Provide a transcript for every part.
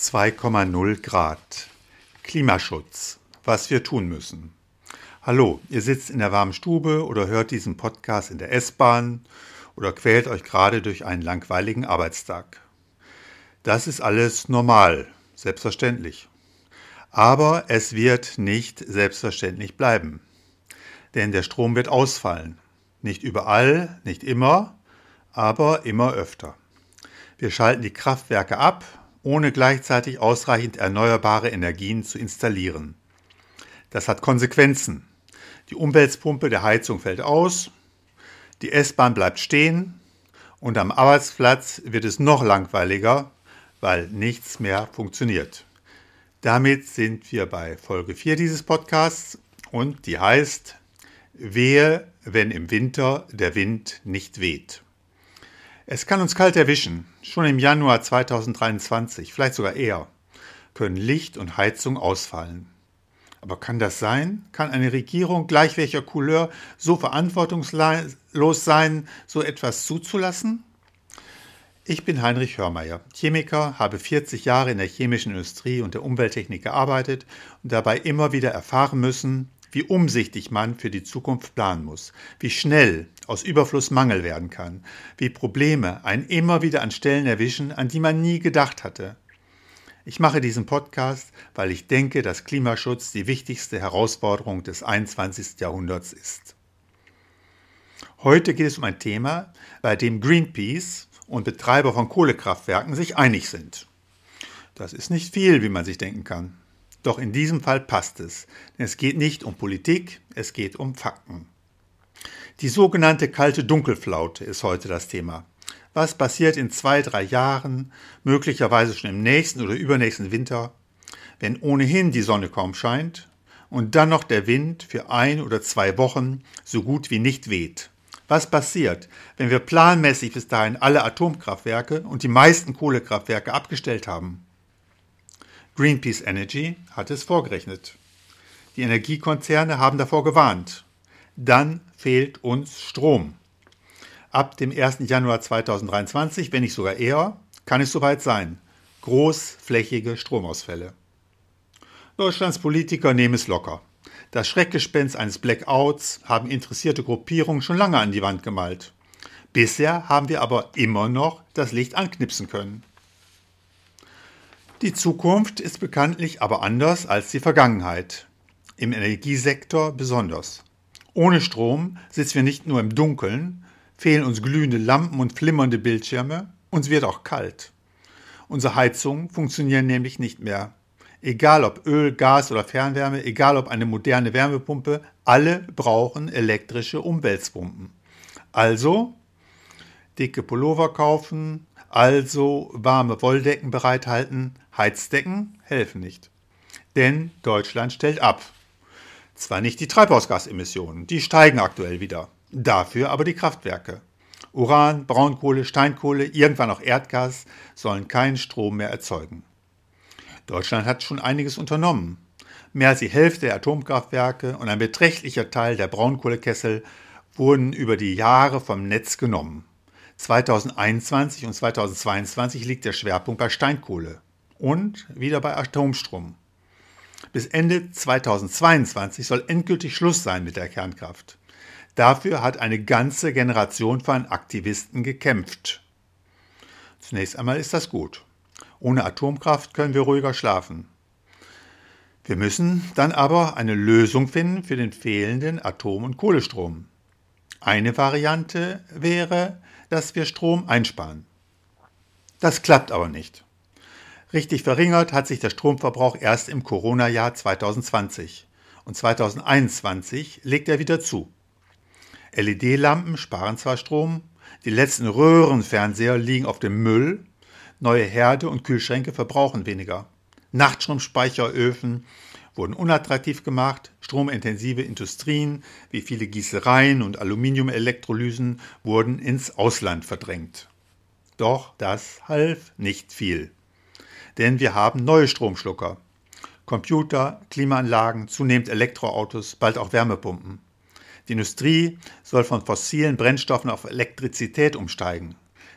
2,0 Grad. Klimaschutz. Was wir tun müssen. Hallo, ihr sitzt in der warmen Stube oder hört diesen Podcast in der S-Bahn oder quält euch gerade durch einen langweiligen Arbeitstag. Das ist alles normal, selbstverständlich. Aber es wird nicht selbstverständlich bleiben. Denn der Strom wird ausfallen. Nicht überall, nicht immer, aber immer öfter. Wir schalten die Kraftwerke ab, ohne gleichzeitig ausreichend erneuerbare Energien zu installieren. Das hat Konsequenzen. Die Umweltpumpe der Heizung fällt aus, die S-Bahn bleibt stehen und am Arbeitsplatz wird es noch langweiliger, weil nichts mehr funktioniert. Damit sind wir bei Folge 4 dieses Podcasts und die heißt Wehe, wenn im Winter der Wind nicht weht. Es kann uns kalt erwischen. Schon im Januar 2023, vielleicht sogar eher, können Licht und Heizung ausfallen. Aber kann das sein? Kann eine Regierung gleich welcher Couleur so verantwortungslos sein, so etwas zuzulassen? Ich bin Heinrich Hörmeier, Chemiker, habe 40 Jahre in der chemischen Industrie und der Umwelttechnik gearbeitet und dabei immer wieder erfahren müssen, wie umsichtig man für die Zukunft planen muss, wie schnell aus Überfluss Mangel werden kann, wie Probleme einen immer wieder an Stellen erwischen, an die man nie gedacht hatte. Ich mache diesen Podcast, weil ich denke, dass Klimaschutz die wichtigste Herausforderung des 21. Jahrhunderts ist. Heute geht es um ein Thema, bei dem Greenpeace und Betreiber von Kohlekraftwerken sich einig sind. Das ist nicht viel, wie man sich denken kann. Doch in diesem Fall passt es, es geht nicht um Politik, es geht um Fakten. Die sogenannte kalte Dunkelflaute ist heute das Thema. Was passiert in zwei, drei Jahren, möglicherweise schon im nächsten oder übernächsten Winter, wenn ohnehin die Sonne kaum scheint und dann noch der Wind für ein oder zwei Wochen so gut wie nicht weht? Was passiert, wenn wir planmäßig bis dahin alle Atomkraftwerke und die meisten Kohlekraftwerke abgestellt haben? Greenpeace Energy hat es vorgerechnet. Die Energiekonzerne haben davor gewarnt. Dann fehlt uns Strom. Ab dem 1. Januar 2023, wenn nicht sogar eher, kann es soweit sein. Großflächige Stromausfälle. Deutschlands Politiker nehmen es locker. Das Schreckgespenst eines Blackouts haben interessierte Gruppierungen schon lange an die Wand gemalt. Bisher haben wir aber immer noch das Licht anknipsen können. Die Zukunft ist bekanntlich aber anders als die Vergangenheit. Im Energiesektor besonders. Ohne Strom sitzen wir nicht nur im Dunkeln, fehlen uns glühende Lampen und flimmernde Bildschirme, uns wird auch kalt. Unsere Heizungen funktionieren nämlich nicht mehr. Egal ob Öl, Gas oder Fernwärme, egal ob eine moderne Wärmepumpe, alle brauchen elektrische Umweltpumpen. Also dicke Pullover kaufen, also warme Wolldecken bereithalten, Heizdecken helfen nicht. Denn Deutschland stellt ab. Zwar nicht die Treibhausgasemissionen, die steigen aktuell wieder, dafür aber die Kraftwerke. Uran, Braunkohle, Steinkohle, irgendwann auch Erdgas sollen keinen Strom mehr erzeugen. Deutschland hat schon einiges unternommen. Mehr als die Hälfte der Atomkraftwerke und ein beträchtlicher Teil der Braunkohlekessel wurden über die Jahre vom Netz genommen. 2021 und 2022 liegt der Schwerpunkt bei Steinkohle und wieder bei Atomstrom. Bis Ende 2022 soll endgültig Schluss sein mit der Kernkraft. Dafür hat eine ganze Generation von Aktivisten gekämpft. Zunächst einmal ist das gut. Ohne Atomkraft können wir ruhiger schlafen. Wir müssen dann aber eine Lösung finden für den fehlenden Atom- und Kohlestrom. Eine Variante wäre, dass wir Strom einsparen. Das klappt aber nicht. Richtig verringert hat sich der Stromverbrauch erst im Corona-Jahr 2020 und 2021 legt er wieder zu. LED-Lampen sparen zwar Strom, die letzten Röhrenfernseher liegen auf dem Müll, neue Herde und Kühlschränke verbrauchen weniger. Nachtstromspeicheröfen wurden unattraktiv gemacht, stromintensive Industrien wie viele Gießereien und Aluminiumelektrolysen wurden ins Ausland verdrängt. Doch das half nicht viel. Denn wir haben neue Stromschlucker. Computer, Klimaanlagen, zunehmend Elektroautos, bald auch Wärmepumpen. Die Industrie soll von fossilen Brennstoffen auf Elektrizität umsteigen.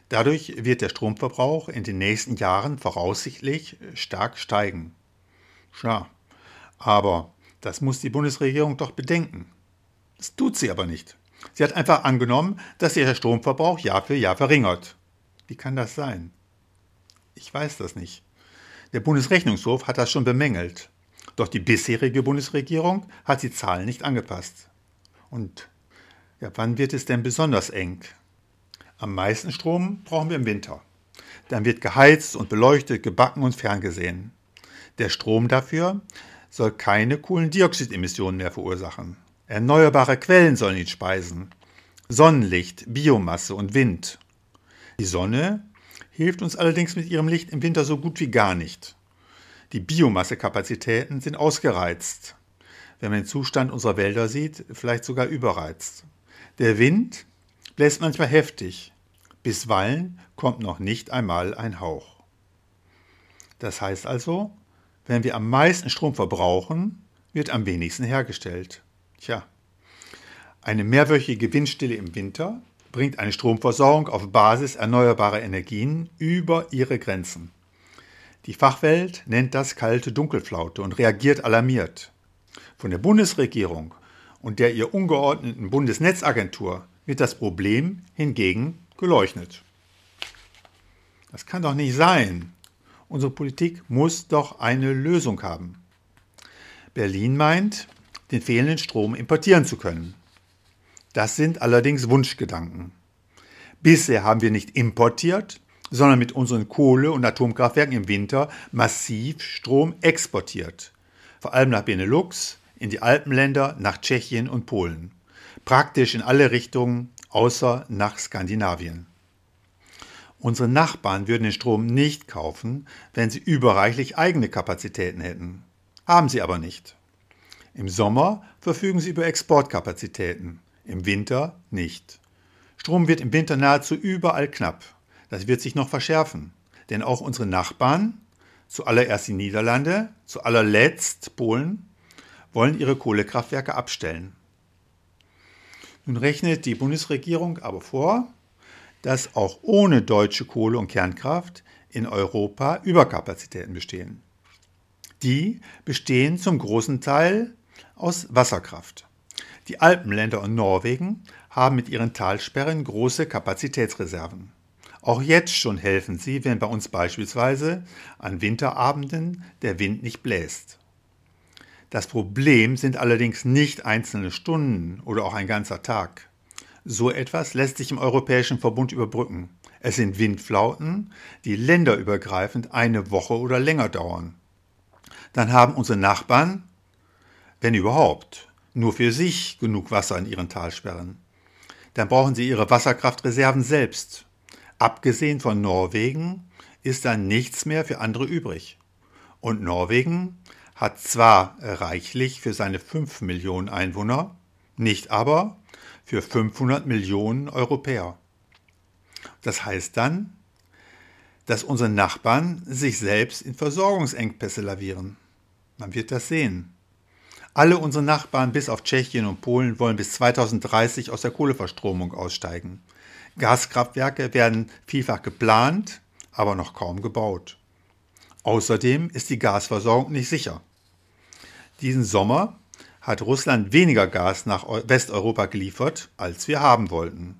Dadurch wird der Stromverbrauch in den nächsten Jahren voraussichtlich stark steigen. Ja, aber das muss die Bundesregierung doch bedenken. Das tut sie aber nicht. Sie hat einfach angenommen, dass sich der Stromverbrauch Jahr für Jahr verringert. Wie kann das sein? Ich weiß das nicht. Der Bundesrechnungshof hat das schon bemängelt. Doch die bisherige Bundesregierung hat die Zahlen nicht angepasst. Und ja, wann wird es denn besonders eng? Am meisten Strom brauchen wir im Winter. Dann wird geheizt und beleuchtet, gebacken und ferngesehen. Der Strom dafür soll keine Kohlendioxidemissionen mehr verursachen. Erneuerbare Quellen sollen ihn speisen. Sonnenlicht, Biomasse und Wind. Die Sonne hilft uns allerdings mit ihrem Licht im Winter so gut wie gar nicht. Die Biomassekapazitäten sind ausgereizt. Wenn man den Zustand unserer Wälder sieht, vielleicht sogar überreizt. Der Wind bläst manchmal heftig, Bisweilen kommt noch nicht einmal ein Hauch. Das heißt also, wenn wir am meisten Strom verbrauchen, wird am wenigsten hergestellt. Tja, eine mehrwöchige Windstille im Winter bringt eine Stromversorgung auf Basis erneuerbarer Energien über ihre Grenzen. Die Fachwelt nennt das kalte Dunkelflaute und reagiert alarmiert. Von der Bundesregierung und der ihr ungeordneten Bundesnetzagentur wird das Problem hingegen geleuchtet. Das kann doch nicht sein. Unsere Politik muss doch eine Lösung haben. Berlin meint, den fehlenden Strom importieren zu können. Das sind allerdings Wunschgedanken. Bisher haben wir nicht importiert, sondern mit unseren Kohle- und Atomkraftwerken im Winter massiv Strom exportiert. Vor allem nach Benelux, in die Alpenländer, nach Tschechien und Polen. Praktisch in alle Richtungen, außer nach Skandinavien. Unsere Nachbarn würden den Strom nicht kaufen, wenn sie überreichlich eigene Kapazitäten hätten. Haben sie aber nicht. Im Sommer verfügen sie über Exportkapazitäten, im Winter nicht. Strom wird im Winter nahezu überall knapp. Das wird sich noch verschärfen, denn auch unsere Nachbarn, zuallererst die Niederlande, zu allerletzt Polen, wollen ihre Kohlekraftwerke abstellen. Nun rechnet die Bundesregierung aber vor, dass auch ohne deutsche Kohle- und Kernkraft in Europa Überkapazitäten bestehen. Die bestehen zum großen Teil aus Wasserkraft. Die Alpenländer und Norwegen haben mit ihren Talsperren große Kapazitätsreserven. Auch jetzt schon helfen sie, wenn bei uns beispielsweise an Winterabenden der Wind nicht bläst. Das Problem sind allerdings nicht einzelne Stunden oder auch ein ganzer Tag. So etwas lässt sich im Europäischen Verbund überbrücken. Es sind Windflauten, die länderübergreifend eine Woche oder länger dauern. Dann haben unsere Nachbarn, wenn überhaupt, nur für sich genug Wasser in ihren Talsperren. Dann brauchen sie ihre Wasserkraftreserven selbst. Abgesehen von Norwegen ist dann nichts mehr für andere übrig. Und Norwegen hat zwar reichlich für seine 5 Millionen Einwohner, nicht aber für 500 Millionen Europäer. Das heißt dann, dass unsere Nachbarn sich selbst in Versorgungsengpässe lavieren. Man wird das sehen. Alle unsere Nachbarn bis auf Tschechien und Polen wollen bis 2030 aus der Kohleverstromung aussteigen. Gaskraftwerke werden vielfach geplant, aber noch kaum gebaut. Außerdem ist die Gasversorgung nicht sicher. Diesen Sommer hat Russland weniger Gas nach Westeuropa geliefert, als wir haben wollten.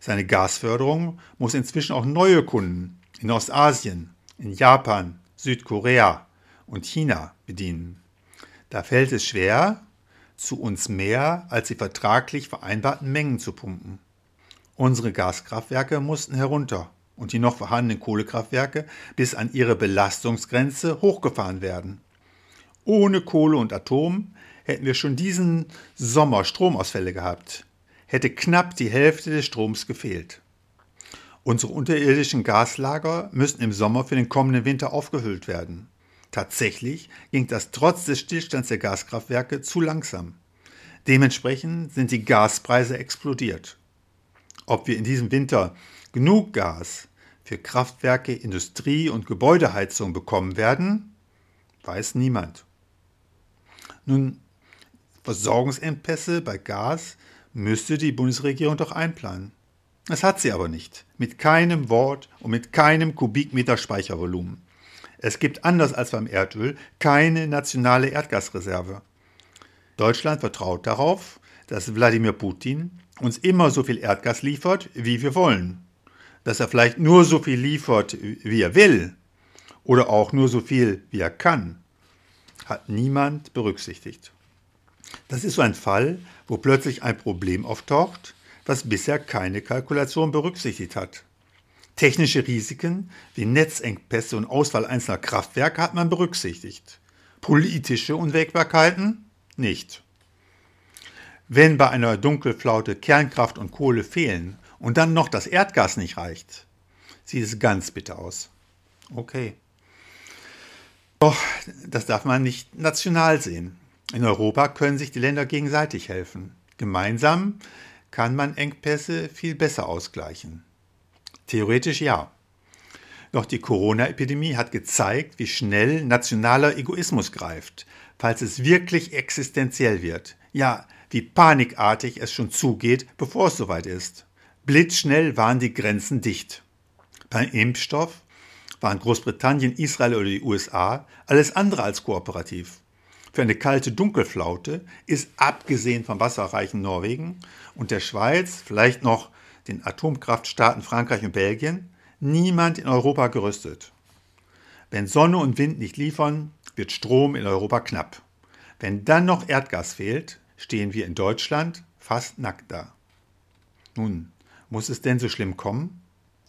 Seine Gasförderung muss inzwischen auch neue Kunden in Ostasien, in Japan, Südkorea und China bedienen. Da fällt es schwer, zu uns mehr als die vertraglich vereinbarten Mengen zu pumpen. Unsere Gaskraftwerke mussten herunter und die noch vorhandenen Kohlekraftwerke bis an ihre Belastungsgrenze hochgefahren werden. Ohne Kohle und Atom hätten wir schon diesen Sommer Stromausfälle gehabt, hätte knapp die Hälfte des Stroms gefehlt. Unsere unterirdischen Gaslager müssten im Sommer für den kommenden Winter aufgehüllt werden. Tatsächlich ging das trotz des Stillstands der Gaskraftwerke zu langsam. Dementsprechend sind die Gaspreise explodiert. Ob wir in diesem Winter genug Gas für Kraftwerke, Industrie und Gebäudeheizung bekommen werden, weiß niemand. Nun, Versorgungsengpässe bei Gas müsste die Bundesregierung doch einplanen. Das hat sie aber nicht. Mit keinem Wort und mit keinem Kubikmeter Speichervolumen. Es gibt anders als beim Erdöl keine nationale Erdgasreserve. Deutschland vertraut darauf, dass Wladimir Putin uns immer so viel Erdgas liefert, wie wir wollen. Dass er vielleicht nur so viel liefert, wie er will, oder auch nur so viel, wie er kann, hat niemand berücksichtigt. Das ist so ein Fall, wo plötzlich ein Problem auftaucht, was bisher keine Kalkulation berücksichtigt hat. Technische Risiken wie Netzengpässe und Auswahl einzelner Kraftwerke hat man berücksichtigt. Politische Unwägbarkeiten nicht. Wenn bei einer Dunkelflaute Kernkraft und Kohle fehlen und dann noch das Erdgas nicht reicht, sieht es ganz bitter aus. Okay. Doch das darf man nicht national sehen. In Europa können sich die Länder gegenseitig helfen. Gemeinsam kann man Engpässe viel besser ausgleichen. Theoretisch ja. Doch die Corona-Epidemie hat gezeigt, wie schnell nationaler Egoismus greift, falls es wirklich existenziell wird. Ja, wie panikartig es schon zugeht, bevor es soweit ist. Blitzschnell waren die Grenzen dicht. Beim Impfstoff waren Großbritannien, Israel oder die USA alles andere als kooperativ. Für eine kalte Dunkelflaute ist abgesehen vom wasserreichen Norwegen und der Schweiz, vielleicht noch den Atomkraftstaaten Frankreich und Belgien, niemand in Europa gerüstet. Wenn Sonne und Wind nicht liefern, wird Strom in Europa knapp. Wenn dann noch Erdgas fehlt, stehen wir in Deutschland fast nackt da. Nun, muss es denn so schlimm kommen?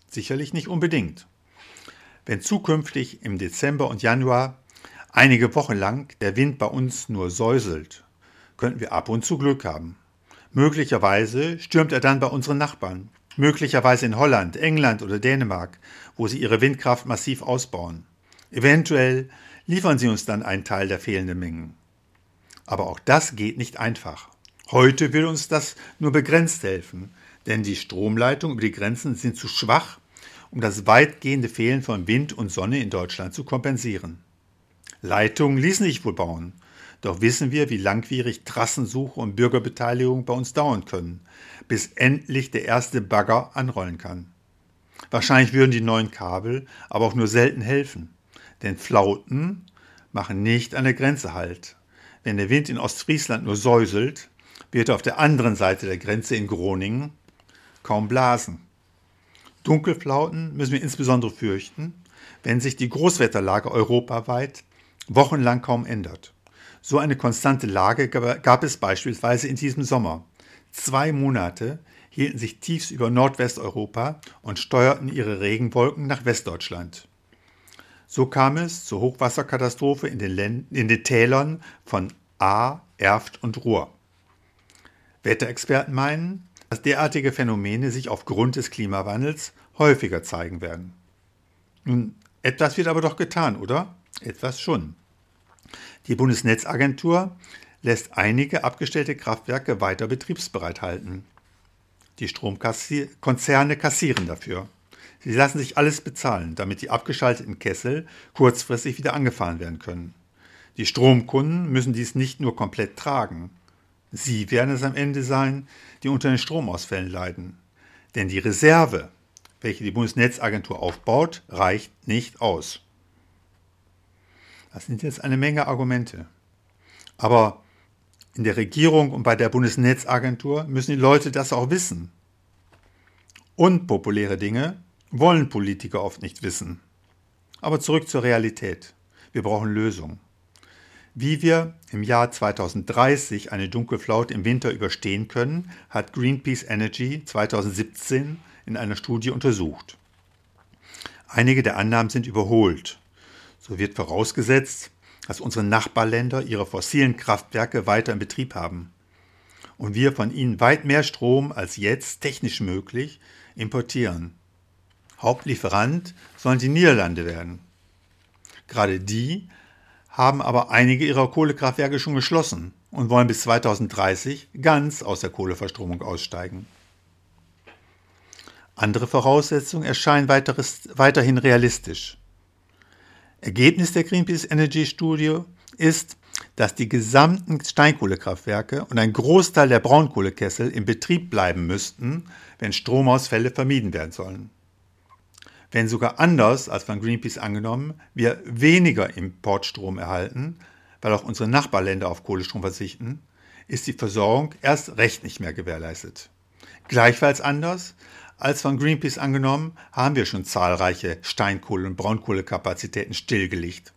Sicherlich nicht unbedingt. Wenn zukünftig im Dezember und Januar einige Wochen lang der Wind bei uns nur säuselt, könnten wir ab und zu Glück haben. Möglicherweise stürmt er dann bei unseren Nachbarn, möglicherweise in Holland, England oder Dänemark, wo sie ihre Windkraft massiv ausbauen. Eventuell liefern sie uns dann einen Teil der fehlenden Mengen. Aber auch das geht nicht einfach. Heute will uns das nur begrenzt helfen, denn die Stromleitungen über die Grenzen sind zu schwach um das weitgehende Fehlen von Wind und Sonne in Deutschland zu kompensieren. Leitungen ließen sich wohl bauen, doch wissen wir, wie langwierig Trassensuche und Bürgerbeteiligung bei uns dauern können, bis endlich der erste Bagger anrollen kann. Wahrscheinlich würden die neuen Kabel aber auch nur selten helfen, denn Flauten machen nicht an der Grenze Halt. Wenn der Wind in Ostfriesland nur säuselt, wird er auf der anderen Seite der Grenze in Groningen kaum blasen. Dunkelflauten müssen wir insbesondere fürchten, wenn sich die Großwetterlage europaweit wochenlang kaum ändert. So eine konstante Lage gab es beispielsweise in diesem Sommer. Zwei Monate hielten sich Tiefs über Nordwesteuropa und steuerten ihre Regenwolken nach Westdeutschland. So kam es zur Hochwasserkatastrophe in den, in den Tälern von A, Erft und Ruhr. Wetterexperten meinen, dass derartige Phänomene sich aufgrund des Klimawandels häufiger zeigen werden. Nun, etwas wird aber doch getan, oder? Etwas schon. Die Bundesnetzagentur lässt einige abgestellte Kraftwerke weiter betriebsbereit halten. Die Stromkonzerne kassieren dafür. Sie lassen sich alles bezahlen, damit die abgeschalteten Kessel kurzfristig wieder angefahren werden können. Die Stromkunden müssen dies nicht nur komplett tragen. Sie werden es am Ende sein, die unter den Stromausfällen leiden. Denn die Reserve, welche die Bundesnetzagentur aufbaut, reicht nicht aus. Das sind jetzt eine Menge Argumente. Aber in der Regierung und bei der Bundesnetzagentur müssen die Leute das auch wissen. Unpopuläre Dinge wollen Politiker oft nicht wissen. Aber zurück zur Realität. Wir brauchen Lösungen. Wie wir im Jahr 2030 eine Dunkelflaute im Winter überstehen können, hat Greenpeace Energy 2017 in einer Studie untersucht. Einige der Annahmen sind überholt. So wird vorausgesetzt, dass unsere Nachbarländer ihre fossilen Kraftwerke weiter in Betrieb haben und wir von ihnen weit mehr Strom als jetzt technisch möglich importieren. Hauptlieferant sollen die Niederlande werden. Gerade die haben aber einige ihrer Kohlekraftwerke schon geschlossen und wollen bis 2030 ganz aus der Kohleverstromung aussteigen. Andere Voraussetzungen erscheinen weiteres, weiterhin realistisch. Ergebnis der Greenpeace Energy Studie ist, dass die gesamten Steinkohlekraftwerke und ein Großteil der Braunkohlekessel in Betrieb bleiben müssten, wenn Stromausfälle vermieden werden sollen. Wenn sogar anders als von Greenpeace angenommen, wir weniger Importstrom erhalten, weil auch unsere Nachbarländer auf Kohlestrom verzichten, ist die Versorgung erst recht nicht mehr gewährleistet. Gleichfalls anders als von Greenpeace angenommen, haben wir schon zahlreiche Steinkohle- und Braunkohlekapazitäten stillgelegt.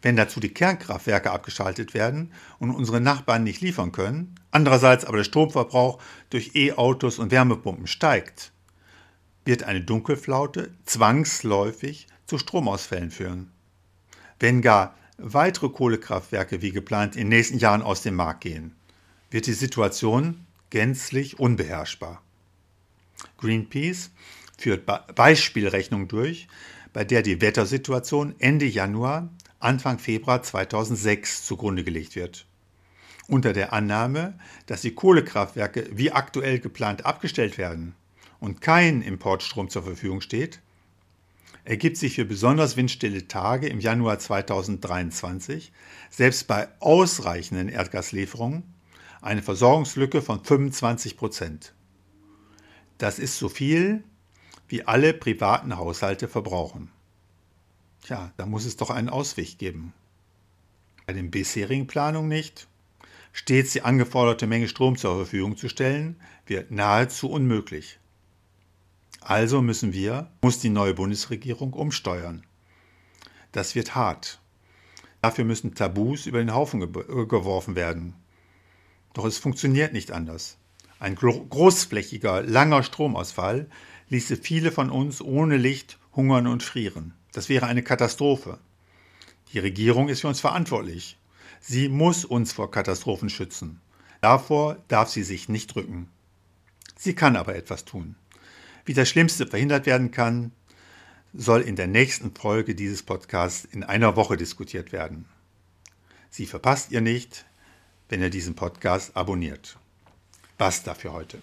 Wenn dazu die Kernkraftwerke abgeschaltet werden und unsere Nachbarn nicht liefern können, andererseits aber der Stromverbrauch durch E-Autos und Wärmepumpen steigt, wird eine Dunkelflaute zwangsläufig zu Stromausfällen führen. Wenn gar weitere Kohlekraftwerke wie geplant in den nächsten Jahren aus dem Markt gehen, wird die Situation gänzlich unbeherrschbar. Greenpeace führt Beispielrechnung durch, bei der die Wettersituation Ende Januar, Anfang Februar 2006 zugrunde gelegt wird. Unter der Annahme, dass die Kohlekraftwerke wie aktuell geplant abgestellt werden und kein Importstrom zur Verfügung steht, ergibt sich für besonders windstille Tage im Januar 2023 selbst bei ausreichenden Erdgaslieferungen eine Versorgungslücke von 25 Prozent. Das ist so viel, wie alle privaten Haushalte verbrauchen. Tja, da muss es doch einen Ausweg geben. Bei den bisherigen Planungen nicht. Stets die angeforderte Menge Strom zur Verfügung zu stellen, wird nahezu unmöglich. Also müssen wir, muss die neue Bundesregierung umsteuern. Das wird hart. Dafür müssen Tabus über den Haufen geworfen werden. Doch es funktioniert nicht anders. Ein großflächiger, langer Stromausfall ließe viele von uns ohne Licht hungern und frieren. Das wäre eine Katastrophe. Die Regierung ist für uns verantwortlich. Sie muss uns vor Katastrophen schützen. Davor darf sie sich nicht drücken. Sie kann aber etwas tun. Wie das Schlimmste verhindert werden kann, soll in der nächsten Folge dieses Podcasts in einer Woche diskutiert werden. Sie verpasst ihr nicht, wenn ihr diesen Podcast abonniert. Basta für heute.